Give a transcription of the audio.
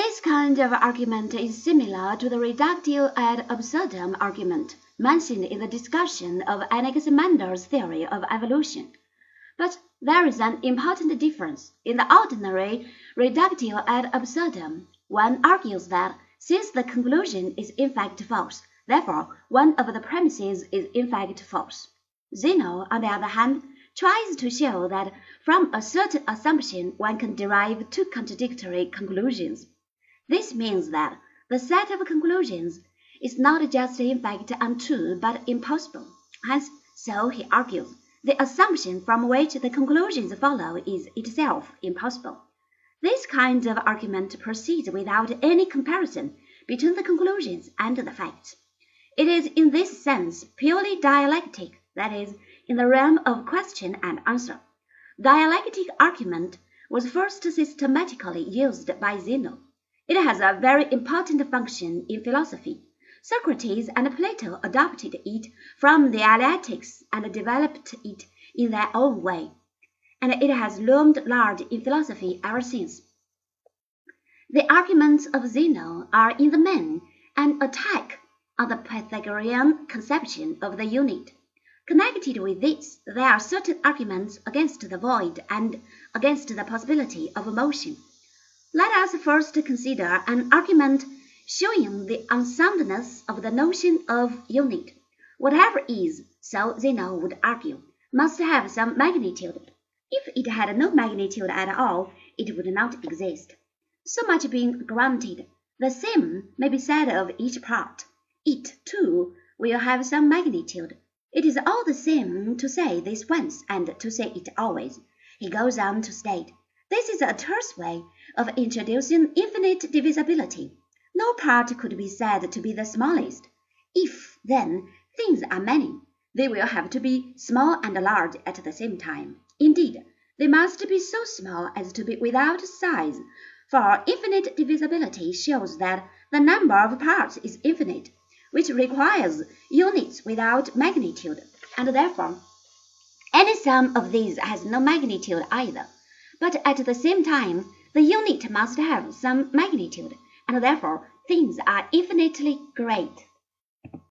This kind of argument is similar to the reductio ad absurdum argument mentioned in the discussion of Anaximander's theory of evolution. But there is an important difference. In the ordinary reductio ad absurdum, one argues that since the conclusion is in fact false, therefore one of the premises is in fact false. Zeno, on the other hand, tries to show that from a certain assumption one can derive two contradictory conclusions. This means that the set of conclusions is not just in fact untrue but impossible. Hence, so he argues, the assumption from which the conclusions follow is itself impossible. This kind of argument proceeds without any comparison between the conclusions and the facts. It is in this sense purely dialectic, that is, in the realm of question and answer. Dialectic argument was first systematically used by Zeno. It has a very important function in philosophy. Socrates and Plato adopted it from the Eleatics and developed it in their own way, and it has loomed large in philosophy ever since. The arguments of Zeno are in the main an attack on the Pythagorean conception of the unit. Connected with this, there are certain arguments against the void and against the possibility of motion. Let us first consider an argument showing the unsoundness of the notion of unit. Whatever is, so Zeno would argue, must have some magnitude. If it had no magnitude at all, it would not exist. So much being granted, the same may be said of each part. It, too, will have some magnitude. It is all the same to say this once and to say it always. He goes on to state, this is a terse way of introducing infinite divisibility. No part could be said to be the smallest. If, then, things are many, they will have to be small and large at the same time. Indeed, they must be so small as to be without size, for infinite divisibility shows that the number of parts is infinite, which requires units without magnitude, and therefore any sum of these has no magnitude either. But at the same time, the unit must have some magnitude, and therefore things are infinitely great.